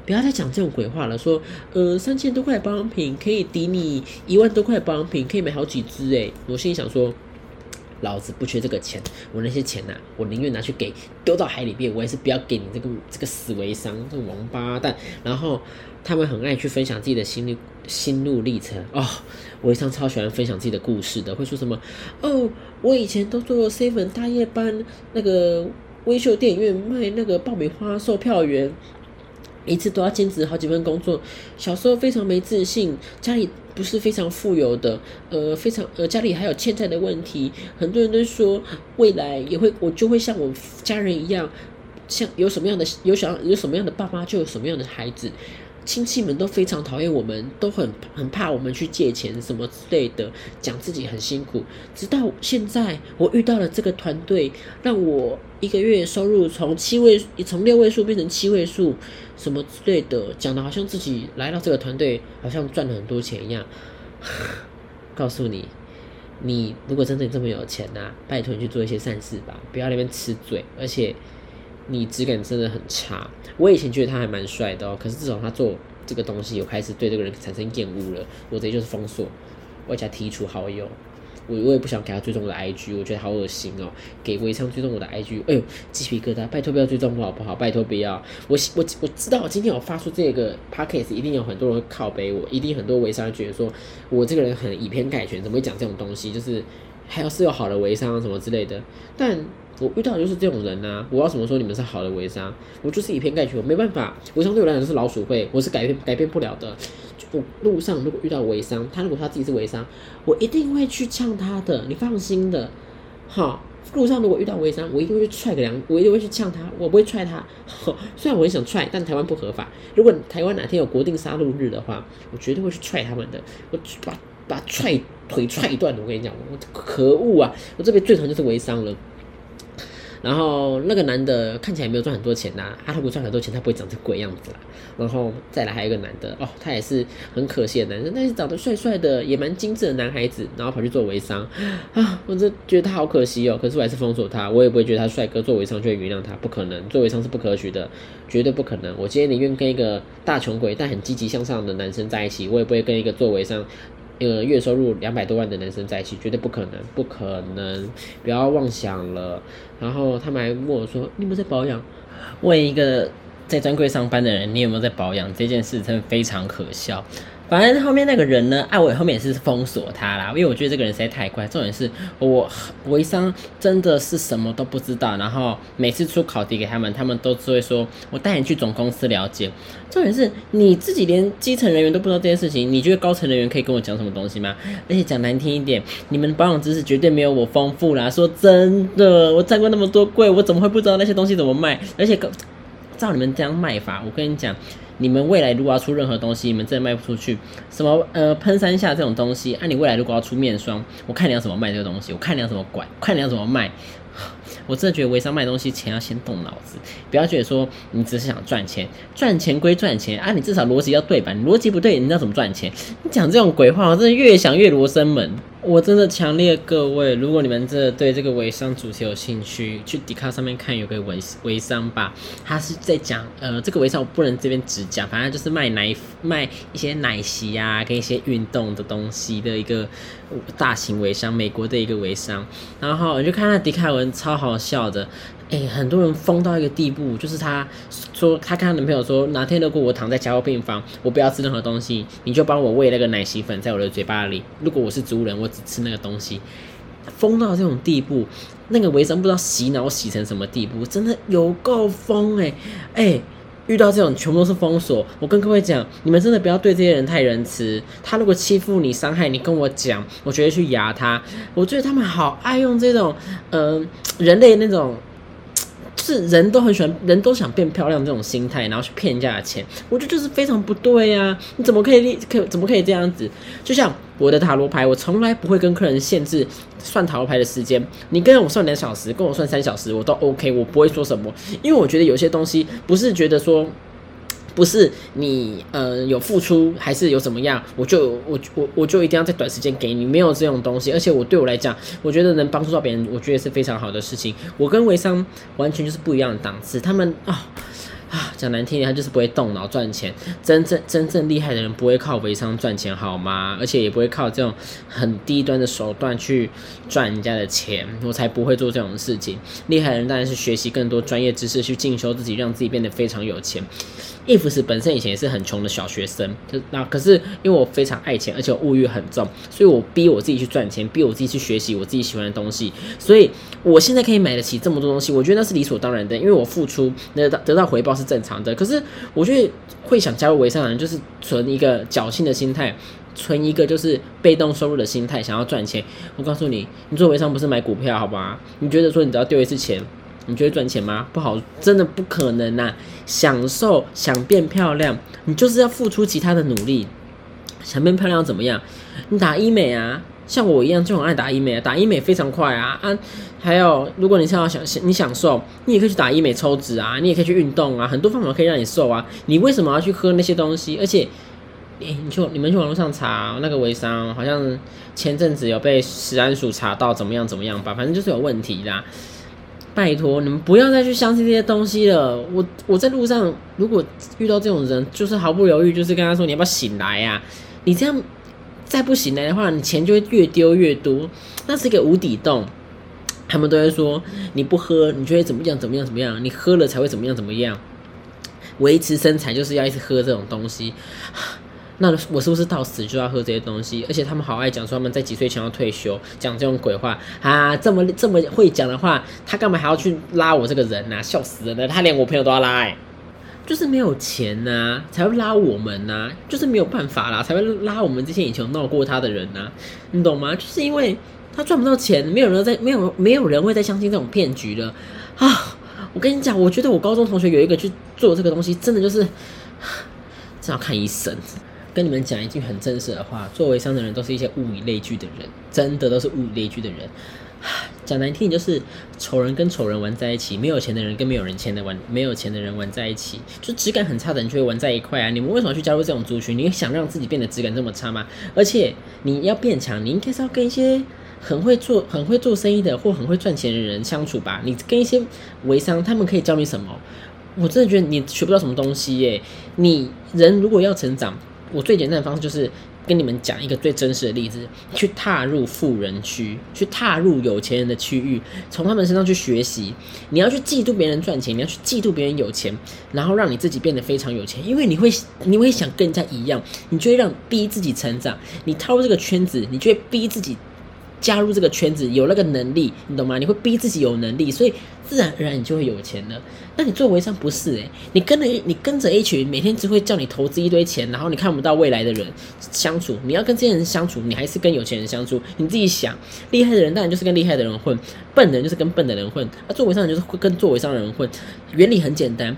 不要再讲这种鬼话了，说呃三千多块保养品可以抵你一万多块保养品，可以买好几支诶。我心里想说。老子不缺这个钱，我那些钱呐，我宁愿拿去给丢到海里边，我也是不要给你这个这个死微商，这个王八蛋。然后他们很爱去分享自己的心路心路历程哦，微商超喜欢分享自己的故事的，会说什么哦，我以前都做 seven 大夜班，那个微秀电影院卖那个爆米花售票员。一次都要兼职好几份工作，小时候非常没自信，家里不是非常富有的，呃，非常呃，家里还有欠债的问题。很多人都说未来也会，我就会像我家人一样，像有什么样的有想有什么样的爸妈，就有什么样的孩子。亲戚们都非常讨厌我们，都很很怕我们去借钱什么之类的，讲自己很辛苦。直到现在，我遇到了这个团队，让我一个月收入从七位从六位数变成七位数，什么之类的，讲的好像自己来到这个团队，好像赚了很多钱一样。告诉你，你如果真的这么有钱呐，拜托你去做一些善事吧，不要那边吃嘴，而且。你质感真的很差。我以前觉得他还蛮帅的哦，可是自从他做这个东西，我开始对这个人产生厌恶了。我直接就是封锁，外加剔除好友。我我也不想给他追踪我的 IG，我觉得好恶心哦。给微商追踪我的 IG，哎呦，鸡皮疙瘩！拜托不要追踪我好不好？拜托不要。我我我知道今天我发出这个 p o c a s t 一定有很多人会靠背我，一定很多微商觉得说我这个人很以偏概全，怎么会讲这种东西？就是还有是有好的微商什么之类的，但。我遇到的就是这种人呐！我要怎么说你们是好的微商？我就是以偏概全，我没办法。微商对我来讲是老鼠会，我是改变改变不了的。我路上如果遇到微商，他如果他自己是微商，我一定会去呛他的，你放心的。好，路上如果遇到微商，我一定会去踹个两，我一定会去呛他，我不会踹他。虽然我很想踹，但台湾不合法。如果台湾哪天有国定杀戮日的话，我绝对会去踹他们的，我把把踹腿踹断。我跟你讲，我可恶啊！我这边最疼就是微商了。然后那个男的看起来没有赚很多钱呐，他如果赚很多钱，他不会长成鬼样子啦。然后再来还有一个男的哦，他也是很可惜的男生，但是长得帅帅的，也蛮精致的男孩子，然后跑去做微商啊，我真觉得他好可惜哦。可是我还是封锁他，我也不会觉得他帅哥做微商就会原谅他，不可能，做微商是不可取的，绝对不可能。我今天宁愿跟一个大穷鬼但很积极向上的男生在一起，我也不会跟一个做微商。呃，月收入两百多万的男生在一起，绝对不可能，不可能，不要妄想了。然后他们还问我说：“你有没有在保养？”问一个在专柜上班的人，你有没有在保养？这件事真的非常可笑。反正后面那个人呢，艾伟后面也是封锁他啦，因为我觉得这个人实在太怪。重点是我微商真的是什么都不知道，然后每次出考题给他们，他们都只会说我带你去总公司了解。重点是你自己连基层人员都不知道这件事情，你觉得高层人员可以跟我讲什么东西吗？而且讲难听一点，你们保养知识绝对没有我丰富啦。说真的，我站过那么多柜，我怎么会不知道那些东西怎么卖？而且照你们这样卖法，我跟你讲。你们未来如果要出任何东西，你们真的卖不出去。什么呃喷三下这种东西，啊，你未来如果要出面霜，我看你要怎么卖这个东西，我看你要怎么管，看你要怎么卖。我真的觉得微商卖东西前要先动脑子，不要觉得说你只是想赚钱，赚钱归赚钱啊，你至少逻辑要对吧？你逻辑不对，你要怎么赚钱？你讲这种鬼话，我真的越想越罗生门。我真的强烈各位，如果你们真的对这个微商主题有兴趣，去迪卡上面看有个微微商吧，他是在讲呃这个微商我不能这边只讲，反正就是卖奶卖一些奶昔啊跟一些运动的东西的一个大型微商，美国的一个微商，然后我就看到迪卡文超好笑的。哎，很多人疯到一个地步，就是他说他跟他男朋友说，哪天如果我躺在加护病房，我不要吃任何东西，你就帮我喂那个奶昔粉在我的嘴巴里。如果我是植物人，我只吃那个东西。疯到这种地步，那个维生不知道洗脑洗成什么地步，真的有够疯哎哎！遇到这种全部都是封锁。我跟各位讲，你们真的不要对这些人太仁慈。他如果欺负你、伤害你，跟我讲，我绝对去压他。我觉得他们好爱用这种嗯人类那种。是人都很喜欢，人都想变漂亮这种心态，然后去骗人家的钱，我觉得就是非常不对呀！你怎么可以立可怎么可以这样子？就像我的塔罗牌，我从来不会跟客人限制算塔罗牌的时间，你跟我算两小时，跟我算三小时，我都 OK，我不会说什么，因为我觉得有些东西不是觉得说。不是你呃有付出还是有怎么样，我就我我我就一定要在短时间给你，没有这种东西。而且我对我来讲，我觉得能帮助到别人，我觉得是非常好的事情。我跟微商完全就是不一样的档次，他们啊。啊，讲难听点，他就是不会动脑赚钱。真正真正厉害的人不会靠微商赚钱，好吗？而且也不会靠这种很低端的手段去赚人家的钱。我才不会做这种事情。厉害的人当然是学习更多专业知识，去进修自己，让自己变得非常有钱。if 是本身以前也是很穷的小学生，就那可是因为我非常爱钱，而且物欲很重，所以我逼我自己去赚钱，逼我自己去学习我自己喜欢的东西。所以我现在可以买得起这么多东西，我觉得那是理所当然的，因为我付出那得到回报是。正常的，可是我觉得会想加入微商的人，就是存一个侥幸的心态，存一个就是被动收入的心态，想要赚钱。我告诉你，你做微商不是买股票，好吧？你觉得说你只要丢一次钱，你觉得赚钱吗？不好，真的不可能呐！享受想变漂亮，你就是要付出其他的努力。想变漂亮怎么样？你打医美啊。像我一样就很爱打医美，打医美非常快啊啊！还有，如果你想要想你想瘦，你也可以去打医美抽脂啊，你也可以去运动啊，很多方法可以让你瘦啊。你为什么要去喝那些东西？而且，诶，你去你们去网络上查那个微商，好像前阵子有被食安署查到怎么样怎么样吧，反正就是有问题啦。拜托你们不要再去相信这些东西了。我我在路上如果遇到这种人，就是毫不犹豫，就是跟他说你要不要醒来呀？你这样。再不醒来的话，你钱就会越丢越多，那是一个无底洞。他们都会说，你不喝，你就会怎么样怎么样怎么样，你喝了才会怎么样怎么样。维持身材就是要一直喝这种东西。那我是不是到死就要喝这些东西？而且他们好爱讲说他们在几岁前要退休，讲这种鬼话啊！这么这么会讲的话，他干嘛还要去拉我这个人呢？笑死人了！他连我朋友都要拉哎。就是没有钱呐，才会拉我们呐，就是没有办法啦，才会拉我们这些以前闹过他的人呐，你懂吗？就是因为他赚不到钱，没有人在，没有没有人会再相信这种骗局了啊！我跟你讲，我觉得我高中同学有一个去做这个东西，真的就是，真要看医生。跟你们讲一句很真实的话，做微商的人都是一些物以类聚的人，真的都是物以类聚的人。讲难听，就是丑人跟丑人玩在一起，没有钱的人跟没有人钱的玩，没有钱的人玩在一起，就质感很差的人就会玩在一块啊！你们为什么去加入这种族群？你想让自己变得质感这么差吗？而且你要变强，你应该是要跟一些很会做、很会做生意的或很会赚钱的人相处吧？你跟一些微商，他们可以教你什么？我真的觉得你学不到什么东西耶！你人如果要成长，我最简单的方式就是。跟你们讲一个最真实的例子：去踏入富人区，去踏入有钱人的区域，从他们身上去学习。你要去嫉妒别人赚钱，你要去嫉妒别人有钱，然后让你自己变得非常有钱，因为你会，你会想跟人家一样，你就会让逼自己成长。你踏入这个圈子，你就会逼自己。加入这个圈子有那个能力，你懂吗？你会逼自己有能力，所以自然而然你就会有钱了。那你做微商不是诶，你跟着你跟着 A 群，每天只会叫你投资一堆钱，然后你看不到未来的人相处。你要跟这些人相处，你还是跟有钱人相处？你自己想，厉害的人当然就是跟厉害的人混，笨的人就是跟笨的人混。那做微商就是会跟做微商的人混。原理很简单，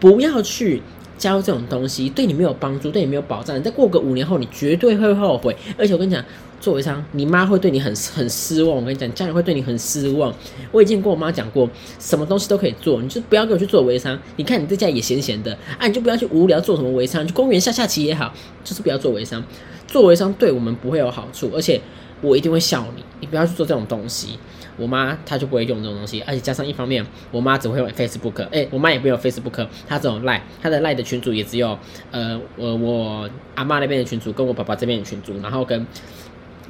不要去加入这种东西，对你没有帮助，对你没有保障。再过个五年后，你绝对会后悔。而且我跟你讲。做微商，你妈会对你很很失望。我跟你讲，家人会对你很失望。我已经跟我妈讲过，什么东西都可以做，你就不要给我去做微商。你看你在家也闲闲的啊，你就不要去无聊做什么微商，去公园下下棋也好，就是不要做微商。做微商对我们不会有好处，而且我一定会笑你。你不要去做这种东西。我妈她就不会用这种东西，而且加上一方面，我妈只会用 Facebook。哎，我妈也不用 Facebook，她这种赖，她的赖的群主也只有呃，我我阿妈那边的群主，跟我爸爸这边的群主，然后跟。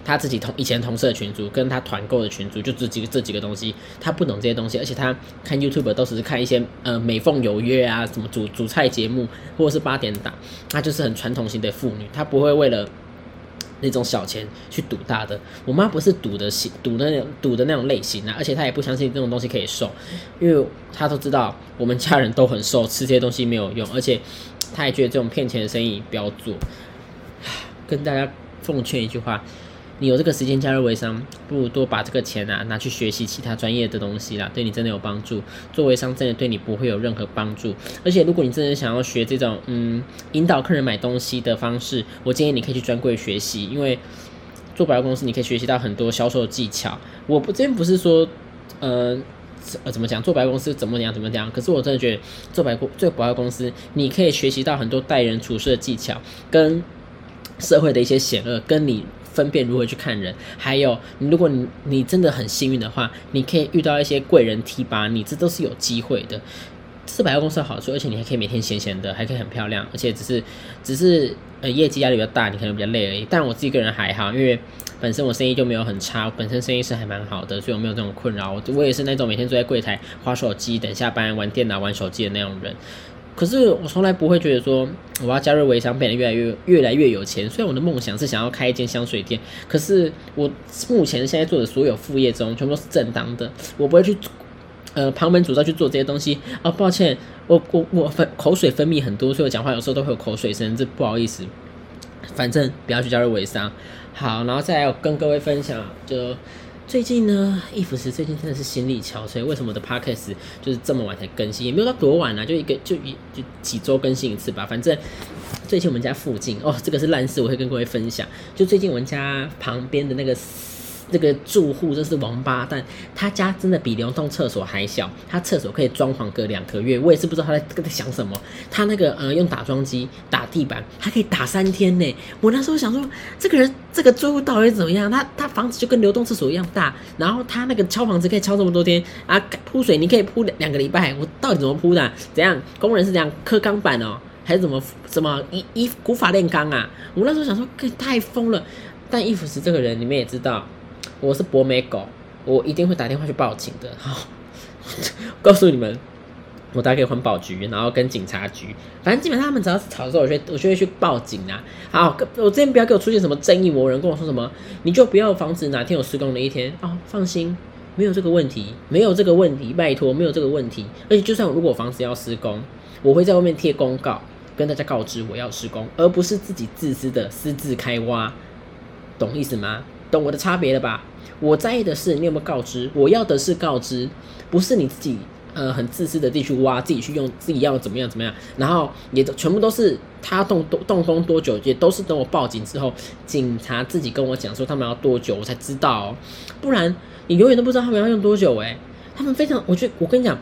她自己同以前同事的群组，跟她团购的群组，就这几个这几个东西，她不懂这些东西，而且她看 YouTube 都只是看一些呃美凤有约啊，什么煮煮菜节目，或者是八点档，她就是很传统型的妇女，她不会为了那种小钱去赌大的。我妈不是赌的型，赌的那赌的那种类型啊，而且她也不相信这种东西可以瘦，因为她都知道我们家人都很瘦，吃这些东西没有用，而且她也觉得这种骗钱的生意不要做。跟大家奉劝一句话。你有这个时间加入微商，不如多把这个钱啊拿去学习其他专业的东西啦，对你真的有帮助。做微商真的对你不会有任何帮助，而且如果你真的想要学这种嗯引导客人买东西的方式，我建议你可以去专柜学习，因为做百货公司你可以学习到很多销售技巧。我不这边不是说呃呃怎么讲做百货公司怎么样怎么样，可是我真的觉得做百货做百货公司你可以学习到很多待人处事的技巧，跟社会的一些险恶，跟你。分辨如何去看人，还有，如果你你真的很幸运的话，你可以遇到一些贵人提拔你，这都是有机会的。四百货公司的好处，而且你还可以每天闲闲的，还可以很漂亮，而且只是只是呃业绩压力比较大，你可能比较累而已。但我自己个人还好，因为本身我生意就没有很差，本身生意是还蛮好的，所以我没有这种困扰。我我也是那种每天坐在柜台划手机等下班玩电脑玩手机的那种人。可是我从来不会觉得说我要加入微商变得越来越越来越有钱。虽然我的梦想是想要开一间香水店，可是我目前现在做的所有副业中全部都是正当的，我不会去 呃旁门左道去做这些东西。哦，抱歉，我我我分口水分泌很多，所以我讲话有时候都会有口水声，这不好意思。反正不要去加入微商。好，然后再跟各位分享就。最近呢，易服时最近真的是心力憔悴。为什么我的 podcast 就是这么晚才更新？也没有到多晚啊，就一个就一就几周更新一次吧。反正最近我们家附近哦，这个是烂事，我会跟各位分享。就最近我们家旁边的那个。这个住户真是王八蛋，他家真的比流动厕所还小，他厕所可以装潢个两个月，我也是不知道他在在想什么。他那个呃用打桩机打地板，还可以打三天呢。我那时候想说，这个人这个住户到底怎么样？他他房子就跟流动厕所一样大，然后他那个敲房子可以敲这么多天啊，铺水你可以铺两两个礼拜。我到底怎么铺的？怎样？工人是怎样刻钢板哦，还是怎么怎么一一古法炼钢啊？我那时候想说，太疯了。但伊夫斯这个人，你们也知道。我是博美狗，我一定会打电话去报警的。好，告诉你们，我打给环保局，然后跟警察局，反正基本上他们只要是吵的时候，我就我就会去报警啊。好，我这边不要给我出现什么正义魔人跟我说什么，你就不要防止哪天有施工的一天哦。放心，没有这个问题，没有这个问题，拜托，没有这个问题。而且就算如果房子要施工，我会在外面贴公告，跟大家告知我要施工，而不是自己自私的私自开挖，懂意思吗？懂我的差别了吧？我在意的是你有没有告知，我要的是告知，不是你自己呃很自私的地去挖，自己去用，自己要怎么样怎么样，然后也都全部都是他动动动工多久，也都是等我报警之后，警察自己跟我讲说他们要多久，我才知道，不然你永远都不知道他们要用多久哎，他们非常，我觉得我跟你讲，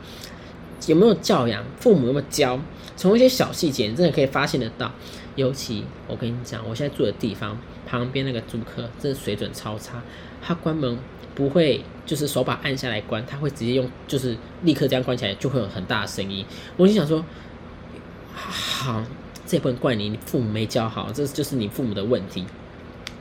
有没有教养，父母有没有教，从一些小细节，你真的可以发现得到。尤其我跟你讲，我现在住的地方旁边那个租客，真的水准超差。他关门不会就是手把按下来关，他会直接用就是立刻这样关起来，就会有很大的声音。我就想说，好，这也不能怪你，你父母没教好，这就是你父母的问题。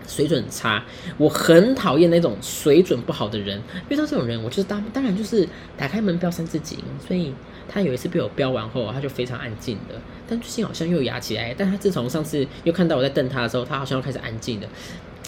水准差，我很讨厌那种水准不好的人。遇到这种人，我就是当当然就是打开门标三字经。所以他有一次被我标完后，他就非常安静的。但最近好像又压起来。但他自从上次又看到我在瞪他的时候，他好像又开始安静的。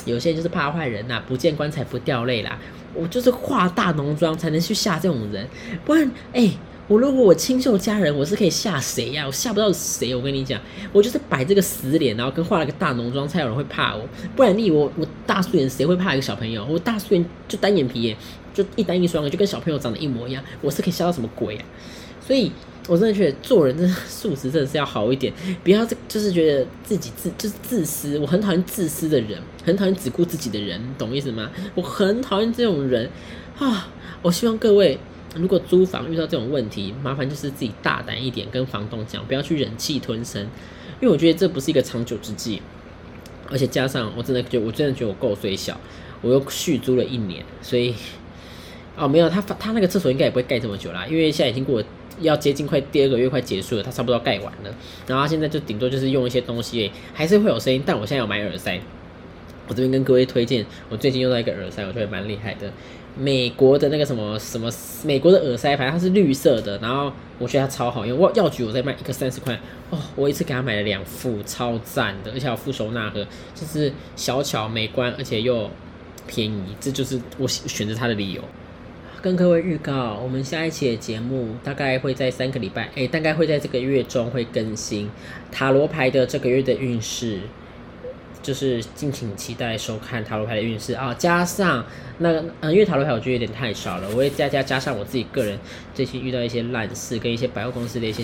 有些人就是怕坏人呐，不见棺材不掉泪啦。我就是化大浓妆才能去吓这种人，不然哎。我如果我清秀佳人，我是可以吓谁呀？我吓不到谁。我跟你讲，我就是摆这个死脸，然后跟化了个大浓妆，才有人会怕我。不然你我我大素颜，谁会怕一个小朋友？我大素颜就单眼皮耶，就一单一双的，就跟小朋友长得一模一样。我是可以吓到什么鬼啊？所以我真的觉得做人真的素质真的是要好一点，不要这就是觉得自己自就是自私。我很讨厌自私的人，很讨厌只顾自己的人，懂意思吗？我很讨厌这种人啊！我希望各位。如果租房遇到这种问题，麻烦就是自己大胆一点，跟房东讲，不要去忍气吞声，因为我觉得这不是一个长久之计。而且加上我真的觉得，我真的觉得我够虽小，我又续租了一年，所以哦没有他他那个厕所应该也不会盖这么久啦，因为现在已经过了要接近快第二个月快结束了，他差不多盖完了，然后现在就顶多就是用一些东西，还是会有声音，但我现在有买耳塞，我这边跟各位推荐，我最近用到一个耳塞，我觉得蛮厉害的。美国的那个什么什么，美国的耳塞牌，它是绿色的，然后我觉得它超好用。我药局我在卖一个三十块，哦，我一次给他买了两副，超赞的，而且有附收纳盒，就是小巧美观，而且又便宜，这就是我选择它的理由。跟各位预告，我们下一期的节目大概会在三个礼拜，哎，大概会在这个月中会更新塔罗牌的这个月的运势。就是敬请期待收看塔罗牌的运势啊，加上那嗯，因为塔罗牌我觉得有点太少了，我会再加加上我自己个人最近遇到一些烂事，跟一些百货公司的一些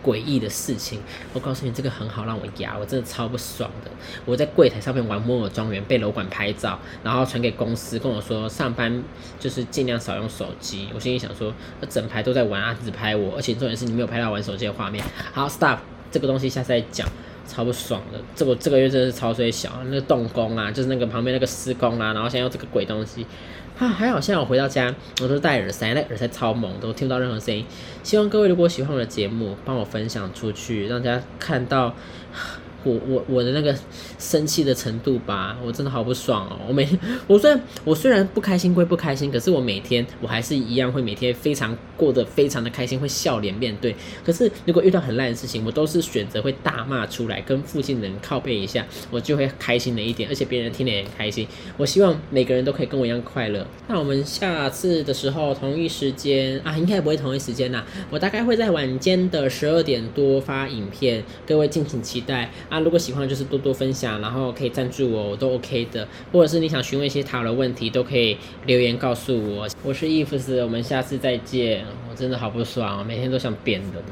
诡异的事情。我告诉你，这个很好让我压，我真的超不爽的。我在柜台上面玩摩尔庄园，被楼管拍照，然后传给公司，跟我说上班就是尽量少用手机。我心里想说，那整排都在玩啊，只拍我，而且重点是你没有拍到玩手机的画面。好，stop，这个东西下次再讲。超不爽的，这个这个月真的是超水小，那个动工啊，就是那个旁边那个施工啊，然后现在用这个鬼东西，啊，还好现在我回到家，我都戴耳塞，那耳塞超猛，都听不到任何声音。希望各位如果喜欢我的节目，帮我分享出去，让大家看到。我我我的那个生气的程度吧，我真的好不爽哦！我每，我虽然我虽然不开心归不开心，可是我每天我还是一样会每天非常过得非常的开心，会笑脸面对。可是如果遇到很烂的事情，我都是选择会大骂出来，跟附近人靠背一下，我就会开心了一点，而且别人听了也很开心。我希望每个人都可以跟我一样快乐。那我们下次的时候同一时间啊，应该不会同一时间呐，我大概会在晚间的十二点多发影片，各位敬请期待。啊，如果喜欢就是多多分享，然后可以赞助我，我都 OK 的。或者是你想询问一些塔罗问题，都可以留言告诉我。我是 EFS，，我们下次再见。我真的好不爽，每天都想扁人。